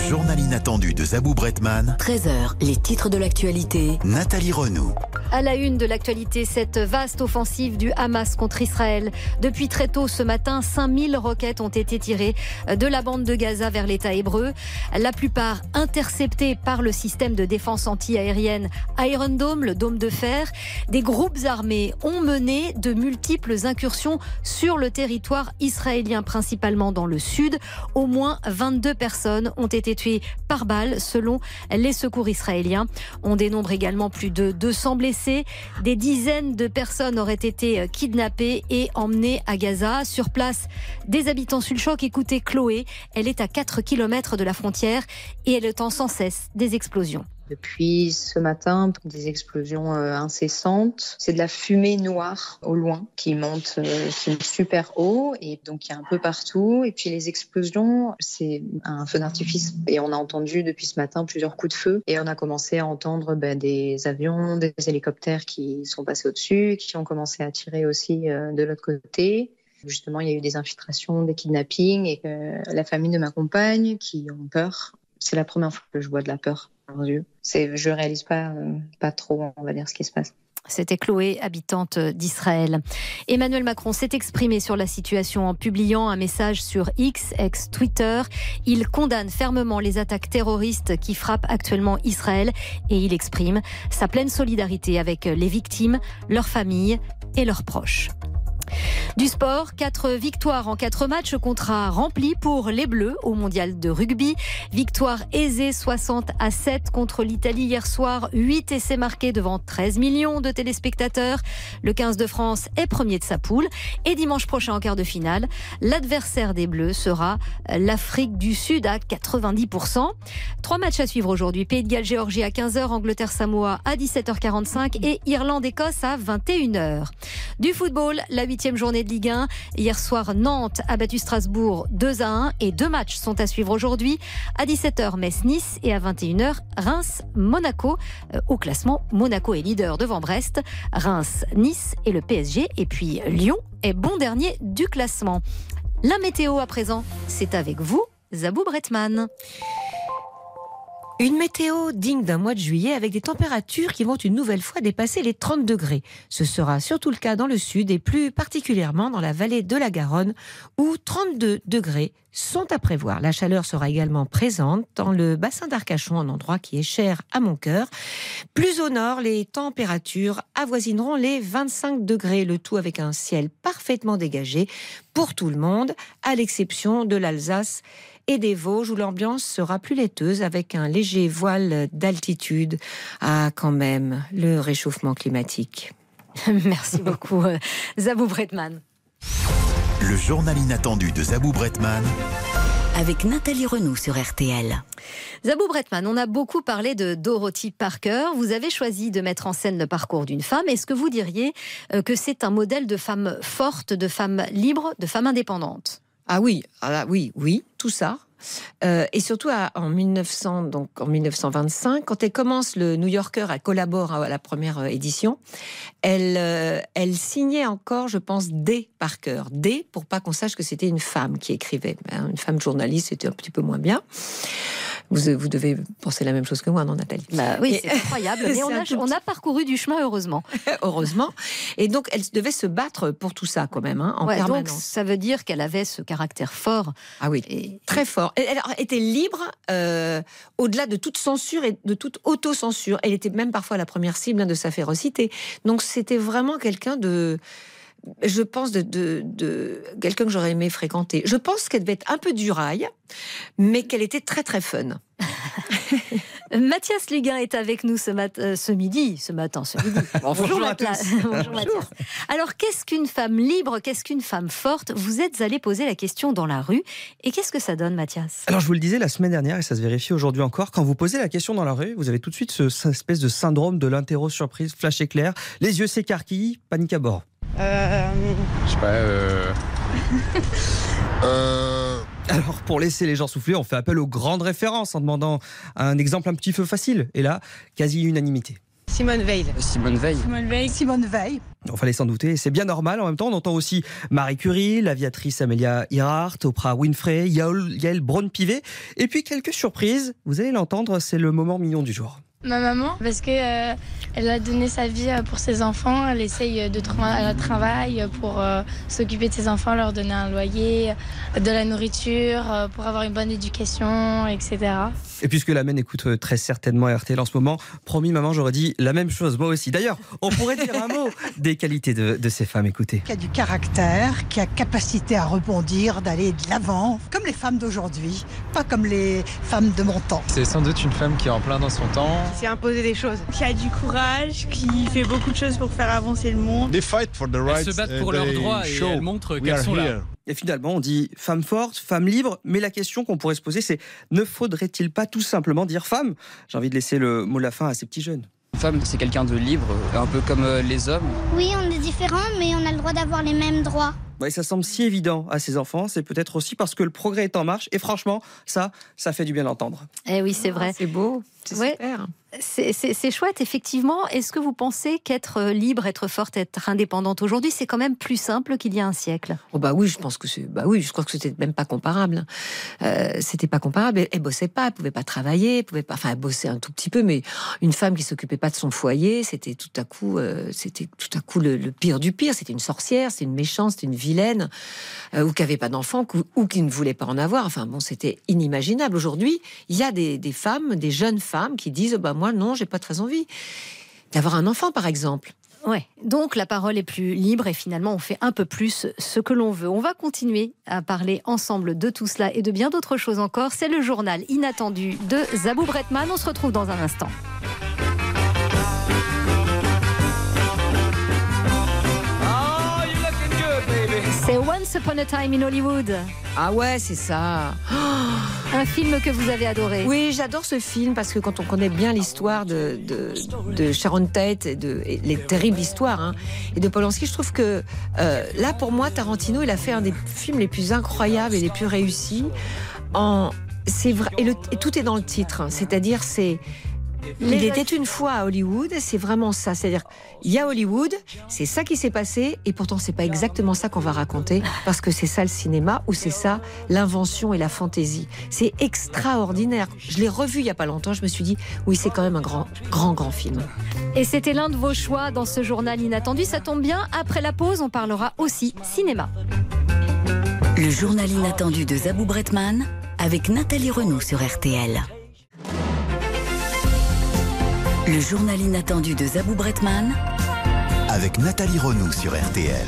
Journal inattendu de Zabou Bretman. 13h, les titres de l'actualité. Nathalie Renaud. À la une de l'actualité, cette vaste offensive du Hamas contre Israël. Depuis très tôt ce matin, 5000 roquettes ont été tirées de la bande de Gaza vers l'État hébreu. La plupart interceptées par le système de défense anti-aérienne Iron Dome, le dôme de fer. Des groupes armés ont mené de multiples incursions sur le territoire israélien, principalement dans le sud. Au moins 22 personnes ont été tuées par balle, selon les secours israéliens. On dénombre également plus de 200 blessés des dizaines de personnes auraient été kidnappées et emmenées à Gaza. Sur place, des habitants sur le Chloé, elle est à 4 km de la frontière et elle entend sans cesse des explosions. Depuis ce matin, des explosions euh, incessantes. C'est de la fumée noire au loin qui monte, euh, qui monte super haut et donc il y a un peu partout. Et puis les explosions, c'est un feu d'artifice. Et on a entendu depuis ce matin plusieurs coups de feu et on a commencé à entendre ben, des avions, des hélicoptères qui sont passés au-dessus, qui ont commencé à tirer aussi euh, de l'autre côté. Justement, il y a eu des infiltrations, des kidnappings et la famille de ma compagne qui ont peur. C'est la première fois que je vois de la peur je réalise pas, euh, trop, ce qui se passe. C'était Chloé, habitante d'Israël. Emmanuel Macron s'est exprimé sur la situation en publiant un message sur X, ex-Twitter. Il condamne fermement les attaques terroristes qui frappent actuellement Israël et il exprime sa pleine solidarité avec les victimes, leurs familles et leurs proches. Du sport, quatre victoires en quatre matchs, contrat rempli pour les Bleus au mondial de rugby. Victoire aisée 60 à 7 contre l'Italie hier soir. 8 essais marqués devant 13 millions de téléspectateurs. Le 15 de France est premier de sa poule. Et dimanche prochain en quart de finale, l'adversaire des Bleus sera l'Afrique du Sud à 90%. Trois matchs à suivre aujourd'hui. Pays de Galles, Géorgie à 15h, Angleterre, Samoa à 17h45 et Irlande-Écosse à 21h. Du football, la huitième journée de Ligue 1. Hier soir, Nantes a battu Strasbourg 2 à 1 et deux matchs sont à suivre aujourd'hui. À 17h, Metz-Nice et à 21h, Reims-Monaco. Euh, au classement, Monaco est leader devant Brest, Reims, Nice et le PSG. Et puis Lyon est bon dernier du classement. La météo à présent, c'est avec vous, Zabou Bretman. Une météo digne d'un mois de juillet avec des températures qui vont une nouvelle fois dépasser les 30 degrés. Ce sera surtout le cas dans le sud et plus particulièrement dans la vallée de la Garonne où 32 degrés sont à prévoir. La chaleur sera également présente dans le bassin d'Arcachon, un endroit qui est cher à mon cœur. Plus au nord, les températures avoisineront les 25 degrés, le tout avec un ciel parfaitement dégagé pour tout le monde, à l'exception de l'Alsace et des Vosges où l'ambiance sera plus laiteuse avec un léger voile d'altitude. Ah, quand même, le réchauffement climatique. Merci beaucoup, euh, Zabou Bretman. Le journal inattendu de Zabou Bretman. Avec Nathalie Renaud sur RTL. Zabou Bretman, on a beaucoup parlé de Dorothy Parker. Vous avez choisi de mettre en scène le parcours d'une femme. Est-ce que vous diriez euh, que c'est un modèle de femme forte, de femme libre, de femme indépendante? Ah oui, ah oui, oui, tout ça. Euh, et surtout en 1900, donc en 1925, quand elle commence le New Yorker, elle collabore à la première euh, édition. Elle, euh, elle signait encore, je pense, D Parker, D pour pas qu'on sache que c'était une femme qui écrivait. Ben, une femme journaliste, c'était un petit peu moins bien. Vous, vous, devez penser la même chose que moi, non, Nathalie bah Oui, c'est incroyable. Mais on a, on a, parcouru du chemin, heureusement. heureusement. Et donc, elle devait se battre pour tout ça, quand même, hein, en permanence. Donc, ça veut dire qu'elle avait ce caractère fort. Ah oui, très fort. Elle était libre euh, au-delà de toute censure et de toute autocensure. Elle était même parfois la première cible hein, de sa férocité. Donc, c'était vraiment quelqu'un de je pense de, quelqu'un que j'aurais aimé fréquenter. Je pense qu'elle devait être un peu duraille, mais qu'elle était très très fun. Mathias Luguin est avec nous ce, mat euh, ce midi, ce matin, ce midi. Bonjour, Mathias. Bonjour Mathias. Alors, qu'est-ce qu'une femme libre Qu'est-ce qu'une femme forte? Vous êtes allé poser la question dans la rue. Et qu'est-ce que ça donne, Mathias? Alors, je vous le disais la semaine dernière, et ça se vérifie aujourd'hui encore, quand vous posez la question dans la rue, vous avez tout de suite ce, cette espèce de syndrome de l'interro surprise, flash éclair, les yeux s'écarquillent, panique à bord. Euh... Je sais pas. Euh... euh... Alors, pour laisser les gens souffler, on fait appel aux grandes références en demandant un exemple un petit peu facile. Et là, quasi unanimité. Simone Veil. Simone Veil. Simone Veil. Simone Veil. On fallait s'en douter, c'est bien normal. En même temps, on entend aussi Marie Curie, l'aviatrice Amelia Earhart, Oprah Winfrey, Yael, Yael Braun-Pivet. Et puis quelques surprises, vous allez l'entendre, c'est le moment mignon du jour. Ma maman, parce que euh, elle a donné sa vie euh, pour ses enfants. Elle essaye de tra travail pour euh, s'occuper de ses enfants, leur donner un loyer, de la nourriture, pour avoir une bonne éducation, etc. Et puisque la mène écoute très certainement RTL en ce moment, promis maman, j'aurais dit la même chose, moi aussi. D'ailleurs, on pourrait dire un mot des qualités de, de ces femmes, écoutez. Qui a du caractère, qui a capacité à rebondir, d'aller de l'avant, comme les femmes d'aujourd'hui, pas comme les femmes de mon temps. C'est sans doute une femme qui est en plein dans son temps. Qui s'est imposé des choses. Qui a du courage, qui fait beaucoup de choses pour faire avancer le monde. They fight for the Elles rights. se battent pour leurs droits et elles montrent qu'elles sont là. here. Et finalement, on dit femme forte, femme libre, mais la question qu'on pourrait se poser, c'est ne faudrait-il pas tout simplement dire femme? J'ai envie de laisser le mot de la fin à ces petits jeunes. Une femme, c'est quelqu'un de libre, un peu comme euh, les hommes. Oui, on est différents, mais on a le droit d'avoir les mêmes droits. Ouais, ça semble si évident à ces enfants, c'est peut-être aussi parce que le progrès est en marche, et franchement, ça, ça fait du bien d'entendre. Eh oui, c'est vrai. C'est beau, c'est Ouais. super. C'est- chouette, effectivement. Est-ce que vous pensez qu'être euh, libre, être forte, être indépendante aujourd'hui, c'est quand même plus simple qu'il y a un siècle? Oh bah oui, je pense que c'est, bah oui, je crois que c'était même pas comparable. Euh, c'était pas comparable. Elle, elle bossait pas, elle pouvait pas travailler, elle pouvait pas, enfin, elle bossait un tout petit peu, mais une femme qui s'occupait pas de son foyer, c'était tout à coup, euh, c'était tout à coup le, le pire du pire. C'était une sorcière, c'était une méchante, c'était une euh, ou qui avait pas d'enfant, ou, qui ne voulait pas en avoir. Enfin bon, c'était inimaginable. Aujourd'hui, il y a des, des femmes, des jeunes femmes qui disent, bah moi non, j'ai pas très envie d'avoir un enfant, par exemple. Ouais. Donc la parole est plus libre et finalement on fait un peu plus ce que l'on veut. On va continuer à parler ensemble de tout cela et de bien d'autres choses encore. C'est le journal inattendu de Zabou Bretman. On se retrouve dans un instant. C'est Once Upon a Time in Hollywood. Ah ouais, c'est ça. Un film que vous avez adoré. Oui, j'adore ce film parce que quand on connaît bien l'histoire de, de, de Sharon Tate et, de, et les terribles histoires hein, et de Polanski, je trouve que euh, là, pour moi, Tarantino, il a fait un des films les plus incroyables et les plus réussis. En, c'est vrai, et, le, et tout est dans le titre, hein. c'est-à-dire c'est il était une fois à Hollywood, c'est vraiment ça. C'est-à-dire, il y a Hollywood, c'est ça qui s'est passé, et pourtant c'est pas exactement ça qu'on va raconter, parce que c'est ça le cinéma, ou c'est ça l'invention et la fantaisie. C'est extraordinaire. Je l'ai revu il y a pas longtemps, je me suis dit, oui, c'est quand même un grand, grand, grand film. Et c'était l'un de vos choix dans ce journal inattendu. Ça tombe bien, après la pause, on parlera aussi cinéma. Le journal inattendu de Zabou Bretman avec Nathalie Renaud sur RTL. Le journal inattendu de Zabou Bretman Avec Nathalie Renaud sur RTL.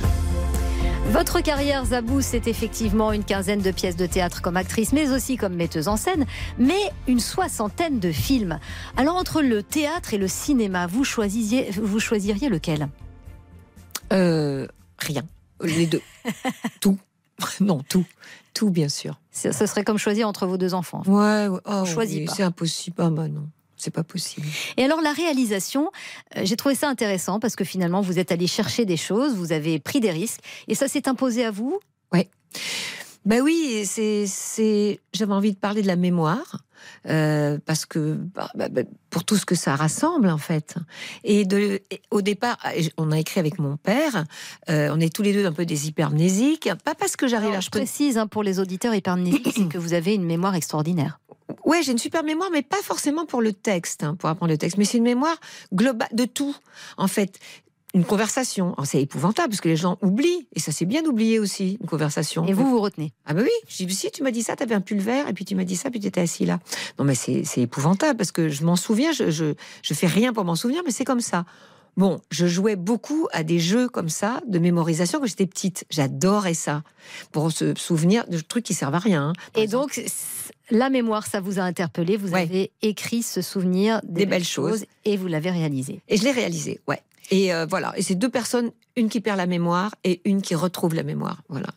Votre carrière, Zabou, c'est effectivement une quinzaine de pièces de théâtre comme actrice, mais aussi comme metteuse en scène, mais une soixantaine de films. Alors, entre le théâtre et le cinéma, vous choisiriez, vous choisiriez lequel? Euh, rien. Les deux. tout. Non, tout. Tout, bien sûr. Ce serait comme choisir entre vos deux enfants. Ouais, ouais. Oh, Choisis oui, pas. C'est impossible. Ah bah non, c'est pas possible. Et alors la réalisation, euh, j'ai trouvé ça intéressant parce que finalement vous êtes allé chercher des choses, vous avez pris des risques et ça s'est imposé à vous? Ouais. Ben oui, c'est, c'est, j'avais envie de parler de la mémoire. Euh, parce que bah, bah, bah, pour tout ce que ça rassemble en fait et de et au départ on a écrit avec mon père euh, on est tous les deux un peu des hypermnésiques pas parce que j'arrive à je précise hein, pour les auditeurs hypermnésiques, c'est que vous avez une mémoire extraordinaire. Ouais, j'ai une super mémoire, mais pas forcément pour le texte, hein, pour apprendre le texte, mais c'est une mémoire globale de tout. En fait, une conversation, Alors, c'est épouvantable parce que les gens oublient, et ça c'est bien d'oublier aussi une conversation. Et vous, vous retenez? Ah bah oui, je dis si tu m'as dit ça, t'avais un pull vert, et puis tu m'as dit ça, puis tu étais assis là. Non mais c'est c'est épouvantable parce que je m'en souviens, je, je, je fais rien pour m'en souvenir, mais c'est comme ça. Bon, je jouais beaucoup à des jeux comme ça, de mémorisation quand j'étais petite. J'adorais ça. Pour se souvenir de trucs qui servent à rien. hein. Et donc la mémoire, ça vous a interpellé, vous avez écrit ce souvenir des, Des belles choses. et vous l'avez réalisé. Et je l'ai réalisé, ouais. Et euh, voilà. Et c'est deux personnes, une qui perd la mémoire et une qui retrouve la mémoire. Voilà.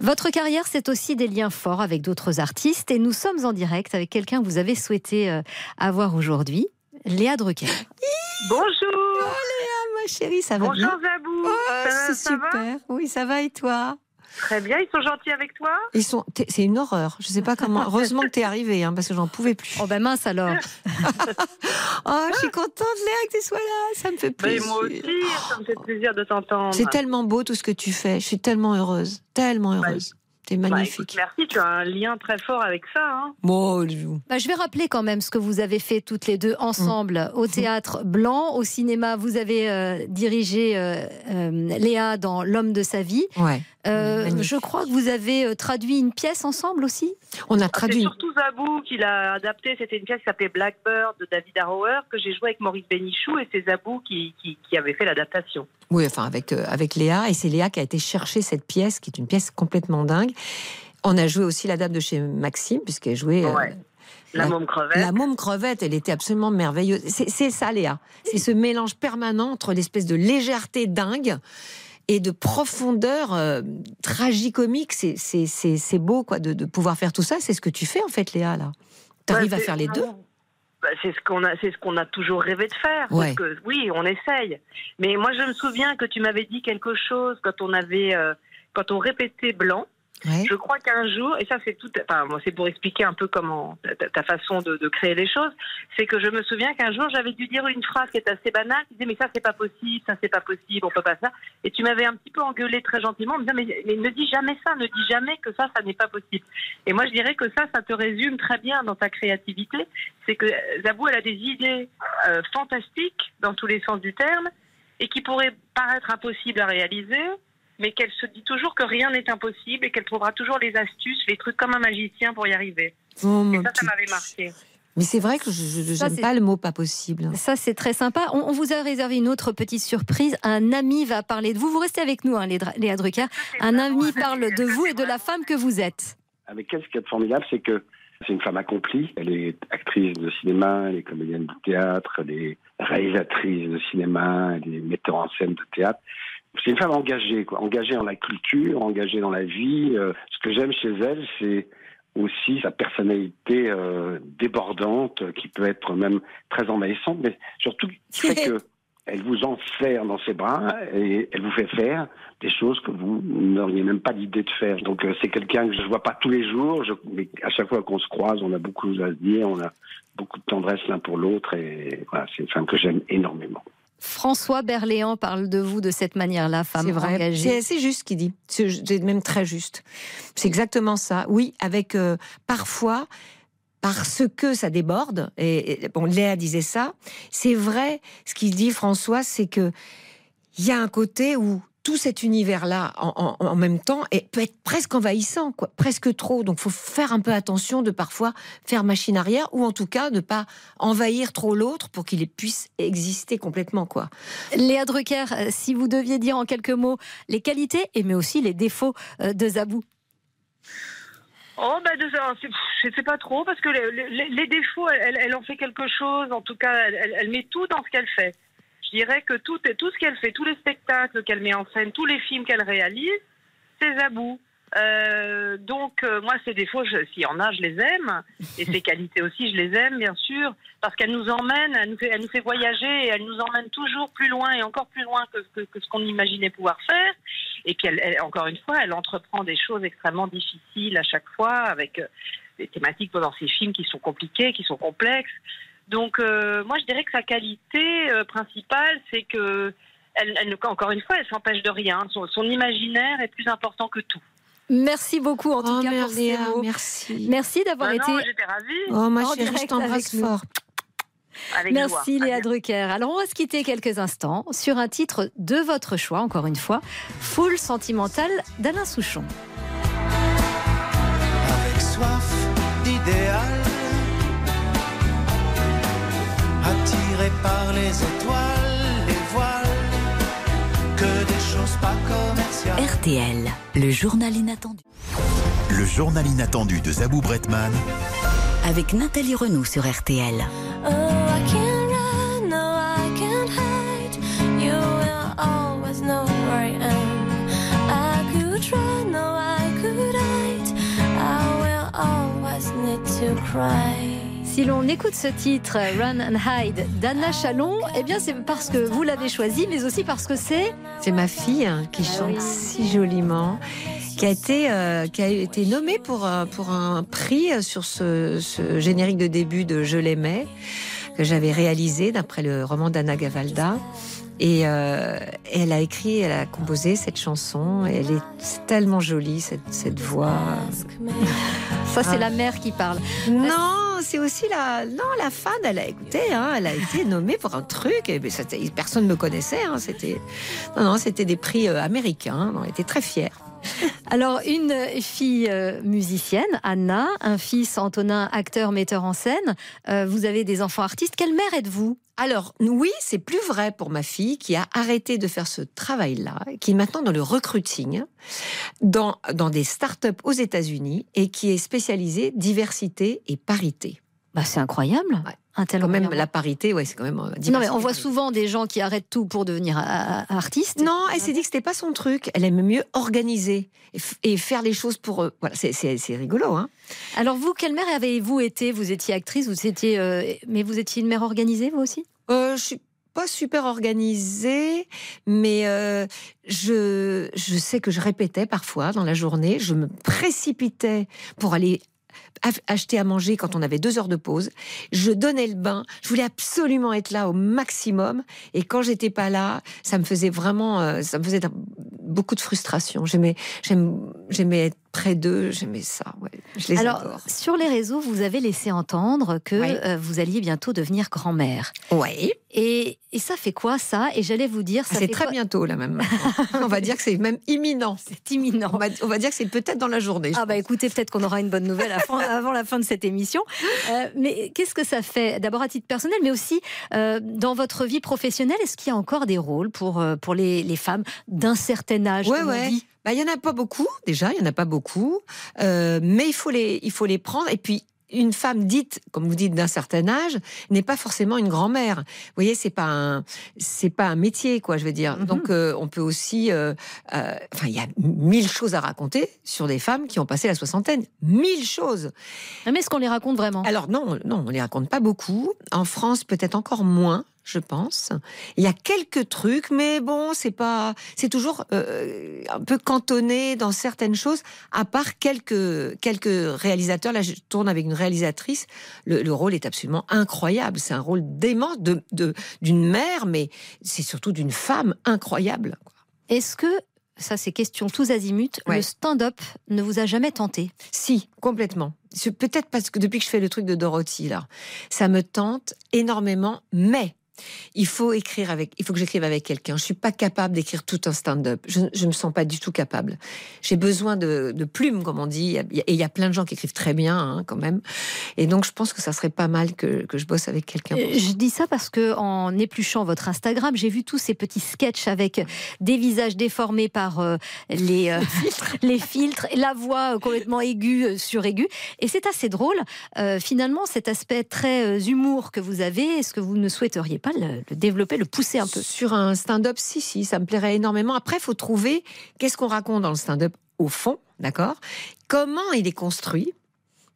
Votre carrière, c'est aussi des liens forts avec d'autres artistes et nous sommes en direct avec quelqu'un que vous avez souhaité euh, avoir aujourd'hui, Léa Drucker. Bonjour Oh Léa, ma chérie, ça va Bonjour bien? Zabou Oh, Ça- c'est va? super. oui, ça va et toi? Très bien, ils sont gentils avec toi? Ils sont, t'es- c'est une horreur. Je sais pas comment. Heureusement que t'es arrivée, hein, parce que j'en pouvais plus. Oh ben mince alors. oh, je suis contente, Léa, que tu sois là. Ça me fait Mais plaisir. moi aussi, ça me fait plaisir de t'entendre. C'est tellement beau tout ce que tu fais. Je suis tellement heureuse, tellement heureuse. Bah, magnifique. écoute, merci, tu as un lien très fort avec ça. Hein. Bon, Bah, je vais rappeler quand même ce que vous avez fait toutes les deux ensemble au théâtre Blanc, au cinéma. Vous avez euh, dirigé euh, euh, Léa dans L'homme de sa vie. Ouais. Euh, je crois que vous avez euh, traduit une pièce ensemble aussi? On a C'est surtout Zabou qui l'a adapté. C'était une pièce qui s'appelait Blackbird de David Arrower que j'ai joué avec Maurice Bénichou et c'est Zabou qui, qui, qui avait fait l'adaptation. Oui, enfin avec, euh, avec Léa. Et c'est Léa qui a été chercher cette pièce, qui est une pièce complètement dingue. On a joué aussi la dame de chez Maxime, puisqu'elle jouait. euh, Ouais. La môme crevette. La môme crevette, elle était absolument merveilleuse. C'est ça, Léa. C'est ce mélange permanent entre l'espèce de légèreté dingue et de profondeur euh, tragicomique. C'est- beau, quoi, de, de pouvoir faire tout ça. C'est ce que tu fais, en fait, Léa, là. Tu arrives Ouais, à faire les deux Bah, c'est ce qu'on a, c'est ce qu'on a toujours rêvé de faire. Ouais. Parce que, oui, on essaye. Mais moi, je me souviens que tu m'avais dit quelque chose quand on avait, euh, quand on répétait blanc. Je crois qu'un jour, et ça c'est tout, enfin moi c'est pour expliquer un peu comment ta, façon de, créer les choses, c'est que je me souviens qu'un jour j'avais dû dire une phrase qui était assez banale, qui disait mais ça c'est pas possible, ça c'est pas possible, on peut pas ça, et tu m'avais un petit peu engueulé très gentiment en me disant mais, ne dis jamais ça, ne dis jamais que ça ça n'est pas possible. Et moi je dirais que ça ça te résume très bien dans ta créativité, c'est que Zabou elle a des idées euh, fantastiques dans tous les sens du terme et qui pourraient paraître impossibles à réaliser, mais qu'elle se dit toujours que rien n'est impossible et qu'elle trouvera toujours les astuces, les trucs comme un magicien pour y arriver. Oh, et ça, ça m'avait marqué. Mais c'est vrai que je n'aime pas le mot pas possible. Ça, c'est très sympa. On, on vous a réservé une autre petite surprise. Un ami va parler de vous. Vous restez avec nous, hein, Léa Léa Drucker. Un ami parle de vous et de la femme que vous êtes. Avec elle, ce qui est formidable, c'est que c'est une femme accomplie. Elle est actrice de cinéma, elle est comédienne de théâtre, elle est réalisatrice de cinéma, elle est metteur en scène de théâtre. C'est une femme engagée, quoi. engagée dans la culture, engagée dans la vie. Euh, ce que j'aime chez elle, c'est aussi sa personnalité euh, débordante, qui peut être même très envahissante, mais surtout fait que elle vous enferme dans ses bras et elle vous fait faire des choses que vous n'auriez même pas l'idée de faire. Donc euh, c'est quelqu'un que je ne vois pas tous les jours, je- mais à chaque fois qu'on se croise, on a beaucoup à se dire, on a beaucoup de tendresse l'un pour l'autre et voilà, c'est une femme que j'aime énormément. François Berléand parle de vous de cette manière-là, femme vrai. engagée. C'est juste ce qu'il dit. C'est c'est même très juste. C'est exactement ça. Oui, avec euh, parfois parce que ça déborde. Et, et, bon, Léa disait ça. C'est vrai. Ce qu'il dit, François, c'est que il y a un côté où tout cet univers-là, en, en- en même temps, est, peut être presque envahissant, quoi, presque trop. Donc, faut faire un peu attention de parfois faire machine arrière, ou en tout cas de pas envahir trop l'autre pour qu'il puisse exister complètement, quoi. Léa Drucker, euh, si vous deviez dire en quelques mots les qualités et mais aussi les défauts euh, de Zabou. Oh, ben, de ça, c'est- je ne sais pas trop, parce que les, les- les défauts, elle, elle en fait quelque chose, en tout cas, elle met tout dans ce qu'elle fait. Je dirais que tout, tout ce qu'elle fait, tous les spectacles qu'elle met en scène, tous les films qu'elle réalise, c'est Zabou. Euh, donc, euh, moi, ses défauts, s'il y en a, je les aime. Et ses qualités aussi, je les aime, bien sûr. Parce qu'elle nous emmène, elle nous, fait, elle nous fait voyager et elle nous emmène toujours plus loin et encore plus loin que, que- que ce qu'on imaginait pouvoir faire. Et puis, elle, elle- encore une fois, elle entreprend des choses extrêmement difficiles à chaque fois, avec euh, des thématiques dans ses films qui sont compliquées, qui sont complexes. Donc, euh, moi, je dirais que sa qualité euh, principale, c'est que, elle, encore une fois, elle s'empêche de rien. Son, son imaginaire est plus important que tout. Merci beaucoup en tout Oh, cas pour ces mots. merci. Merci d'avoir Bah été. j'étais ravie. Oh, ma en chérie, je t'embrasse fort. Avec Merci. Léa Drucker. Alors on va se quitter quelques instants sur un titre de votre choix, encore une fois, Full Sentimental d'Alain Souchon. avec soif d'idéal, attiré par les étoiles, les voiles, que des choses pas commerciales. RTL, le journal inattendu. Le journal inattendu de Zabou Bretman. Avec Nathalie Renaud sur RTL. Oh, I can't run, no, I can't hide. You will always know where I am. I could run, no, I could hide. I will always need to cry. Si l'on écoute ce titre Run and Hide d'Anna Chalon, eh bien c'est parce que vous l'avez choisi, mais aussi parce que c'est C'est ma fille hein, qui chante si joliment. qui a été, euh, qui a été nommé pour, un- pour un prix sur ce, ce générique de début de Je l'aimais, que j'avais réalisé d'après le roman d'Anna Gavalda. Et euh, elle a écrit, elle a composé cette chanson. Et elle est tellement jolie, cette, cette voix. Ça, c'est Ah. la mère qui parle. Non, c'est aussi la, non, la fan. Elle a écouté, hein, elle a été nommée pour un truc. Ben, personne ne me connaissait. hein, c'était, non, non, c'était des prix euh, américains. On était très fiers. Alors, une fille euh, musicienne, Anna, un fils, Antonin, acteur, metteur en scène. Euh, vous avez des enfants artistes. Quelle mère êtes-vous? Alors, oui, c'est plus vrai pour ma fille qui a arrêté de faire ce travail-là, qui est maintenant dans le recruiting, dans, dans des startups aux États-Unis et qui est spécialisée diversité et parité. Bah, c'est incroyable. Un tel quand même, la parité, ouais, c'est quand même. euh, Non, mais on voit souvent des gens qui arrêtent tout pour devenir euh, euh, artiste. Non, elle s'est dit que c'était pas son truc. Elle aime mieux organiser et, faire les choses pour eux. Voilà, c'est- rigolo, hein. Alors, vous, quelle mère avez-vous été? Vous étiez actrice, vous étiez, euh, mais vous étiez une mère organisée, vous aussi? Euh, je suis pas super organisée, mais euh, je, je sais que je répétais parfois dans la journée. Je me précipitais pour aller acheter à manger quand on avait deux heures de pause. Je donnais le bain. Je voulais absolument être là au maximum. Et quand j'étais pas là, ça me faisait vraiment, euh, ça me faisait beaucoup de frustration. J'aimais, j'aimais être près d'eux. J'aimais ça. Ouais. Je les Alors, adore. sur les réseaux, vous avez laissé entendre que Oui. euh, vous alliez bientôt devenir grand-mère. Oui. Et, et ça fait quoi, ça? Et j'allais vous dire, ça C'est très quoi bientôt là même. on va dire que c'est même imminent. C'est imminent. On va, on va dire que c'est peut-être dans la journée. Ah bah écoutez, peut-être qu'on aura une bonne nouvelle à fin- avant la fin de cette émission. Euh, mais qu'est-ce que ça fait D'abord à titre personnel, mais aussi euh, dans votre vie professionnelle, est-ce qu'il y a encore des rôles pour, euh, pour les, les femmes d'un certain âge Ouais, comme on ouais. dit? Bah, il y en a pas beaucoup déjà, il y en a pas beaucoup, Euh, mais il faut les, il faut les prendre. Et puis une femme dite, comme vous dites, d'un certain âge, n'est pas forcément une grand-mère. Vous voyez, c'est pas un, c'est pas un métier, quoi. Je veux dire. Donc, euh, on peut aussi, euh, euh, enfin, il y a mille choses à raconter sur des femmes qui ont passé la soixantaine. Mille choses. Mais est-ce qu'on les raconte vraiment? Alors non, non, on les raconte pas beaucoup. En France, peut-être encore moins. Je pense. Il y a quelques trucs, mais bon, c'est pas, c'est toujours euh, un peu cantonné dans certaines choses. À part quelques quelques réalisateurs, là, je tourne avec une réalisatrice. Le, le rôle est absolument incroyable. C'est un rôle d'aimant de d'une mère, mais c'est surtout d'une femme incroyable. Est-ce que, ça c'est question tous azimuts, Ouais. le stand-up ne vous a jamais tenté? Si, complètement. C'est Peut-être parce que depuis que je fais le truc de Dorothy, là, ça me tente énormément, mais il faut écrire avec, il faut que j'écrive avec quelqu'un. Je suis pas capable d'écrire tout un stand-up. Je, je me sens pas du tout capable. J'ai besoin de, de plumes, comme on dit. Et il y a plein de gens qui écrivent très bien, hein, quand même. Et donc, je pense que ça serait pas mal que, que je bosse avec quelqu'un. Euh, Je dis ça parce que en épluchant votre Instagram, j'ai vu tous ces petits sketchs avec des visages déformés par euh, les, euh, les filtres, la voix complètement aiguë, euh, suraiguë. Et c'est assez drôle. Euh, finalement, cet aspect très humour que vous avez, est-ce que vous ne souhaiteriez pas le, le développer, le pousser un peu Sur un stand-up, si, si, ça me plairait énormément. Après, il faut trouver qu'est-ce qu'on raconte dans le stand-up au fond, d'accord? Comment il est construit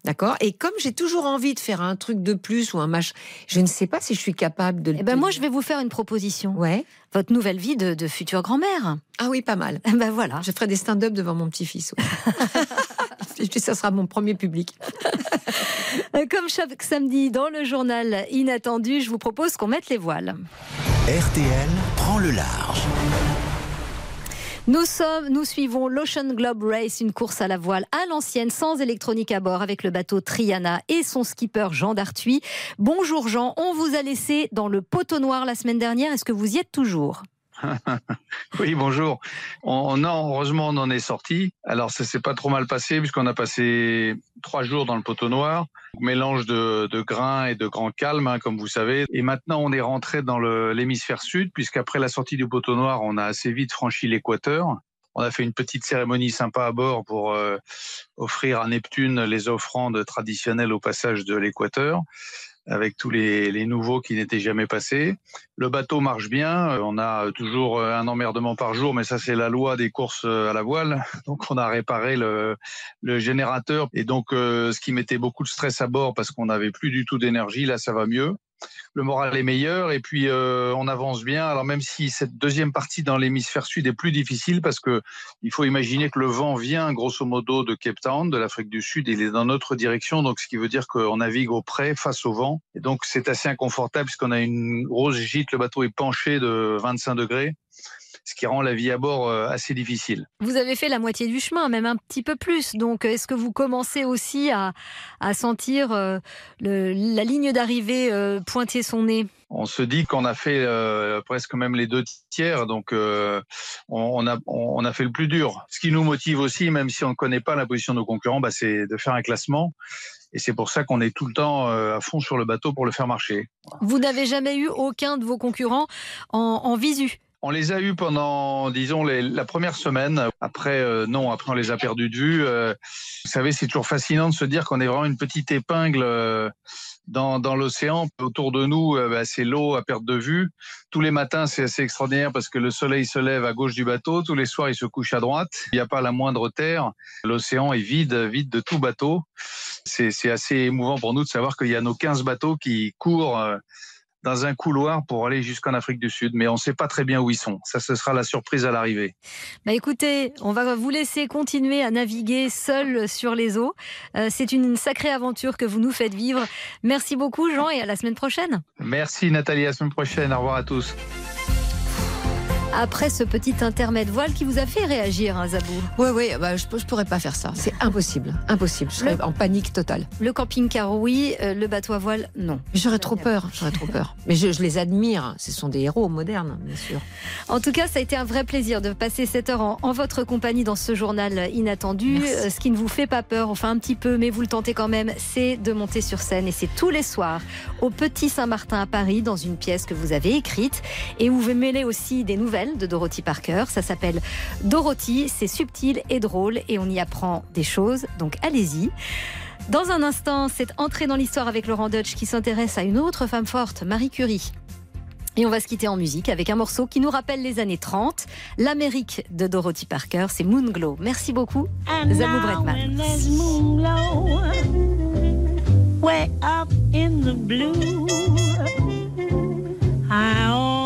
D'accord? Et comme j'ai toujours envie de faire un truc de plus ou un match, je ne sais pas si je suis capable de le. Eh ben moi, je vais vous faire une proposition. Ouais. Votre nouvelle vie de, de future grand-mère. Ah oui, pas mal. Ben voilà. Je ferai des stand-up devant mon petit-fils. ouais. Puis, ça sera mon premier public. Euh, Comme chaque samedi dans le journal Inattendu, je vous propose qu'on mette les voiles. RTL prend le large. Nous sommes, nous suivons l'Ocean Globe Race, une course à la voile à l'ancienne, sans électronique à bord, avec le bateau Triana et son skipper Jean Dartuy. Bonjour Jean, on vous a laissé dans le poteau noir la semaine dernière. Est-ce que vous y êtes toujours? Oui, bonjour. On, heureusement, on en est sorti. Alors, ça s'est pas trop mal passé puisqu'on a passé trois jours dans le poteau noir, mélange de, grains et de grand calme, hein, comme vous savez. Et maintenant, on est rentré dans l'hémisphère sud puisqu'après la sortie du poteau noir, on a assez vite franchi l'équateur. On a fait une petite cérémonie sympa à bord pour euh, offrir à Neptune les offrandes traditionnelles au passage de l'équateur avec tous les, les nouveaux qui n'étaient jamais passés. Le bateau marche bien. Euh, On a toujours euh, un emmerdement par jour, mais ça c'est la loi des courses euh, à la voile. Donc on a réparé le, le générateur et donc ce qui mettait beaucoup de stress à bord parce qu'on n'avait plus du tout d'énergie. Là ça va mieux. Le moral est meilleur et puis euh, on avance bien. Alors même si cette deuxième partie dans l'hémisphère sud est plus difficile parce que il faut imaginer que le vent vient grosso modo de Cape Town, de l'Afrique du Sud, il est dans notre direction, donc ce qui veut dire qu'on navigue au près face au vent. Et donc c'est assez inconfortable puisqu'on a une grosse gîte, le bateau est penché de 25 degrés ce qui rend la vie à bord euh, assez difficile. Vous avez fait la moitié du chemin, même un petit peu plus. Donc, est-ce que vous commencez aussi à, à sentir euh, le- la ligne d'arrivée euh, pointer son nez? On se dit qu'on a fait euh, presque même les deux tiers, donc euh, on, on a, on a fait le plus dur. Ce qui nous motive aussi, même si on ne connaît pas la position de nos concurrents, bah, c'est de faire un classement. Et c'est pour ça qu'on est tout le temps euh, à fond sur le bateau pour le faire marcher. Vous n'avez jamais eu aucun de vos concurrents en, en visu? On les a eus pendant, disons, la première semaine. Après, euh, non, après on les a perdus de vue. Euh, vous savez, c'est toujours fascinant de se dire qu'on est vraiment une petite épingle euh, dans, l'océan. Autour de nous, bah, c'est l'eau à perte de vue. Tous les matins, c'est assez extraordinaire parce que le soleil se lève à gauche du bateau. Tous les soirs, il se couche à droite. Il n'y a pas la moindre terre. L'océan est vide, vide de tout bateau. C'est assez émouvant pour nous de savoir qu'il y a nos 15 bateaux qui courent. Dans un couloir pour aller jusqu'en Afrique du Sud, mais on ne sait pas très bien où ils sont. Ça, ce sera la surprise à l'arrivée. Bah écoutez, on va vous laisser continuer à naviguer seul sur les eaux. Euh, C'est une sacrée aventure que vous nous faites vivre. Merci beaucoup Jean et à la semaine prochaine. Merci Nathalie, à la semaine prochaine. Au revoir à tous. Après ce petit intermède voile qui vous a fait réagir, hein, Zabou. Oui, oui, bah, je ne pourrais pas faire ça. C'est impossible. Impossible. Je serais en panique totale. Le camping-car, oui. euh, le bateau à voile, non. J'aurais trop peur. J'aurais trop peur. Mais je, je les admire. Ce sont des héros modernes, bien sûr. En tout cas, ça a été un vrai plaisir de passer cette heure en, en votre compagnie dans ce journal inattendu. Euh, Ce qui ne vous fait pas peur, enfin un petit peu, mais vous le tentez quand même, c'est de monter sur scène. Et c'est tous les soirs au Petit Saint-Martin à Paris, dans une pièce que vous avez écrite et où vous mêlez aussi des nouvelles de Dorothy Parker. Ça s'appelle Dorothy. C'est subtil et drôle et on y apprend des choses. Donc allez-y. Dans un instant, c'est entrer dans l'histoire avec Laurent Deutsch qui s'intéresse à une autre femme forte, Marie Curie. Et on va se quitter en musique avec un morceau qui nous rappelle les années 30, l'Amérique de Dorothy Parker, c'est Moonglow. Merci beaucoup, Zabou Bretman. when there's moon glow, way up in the blue, I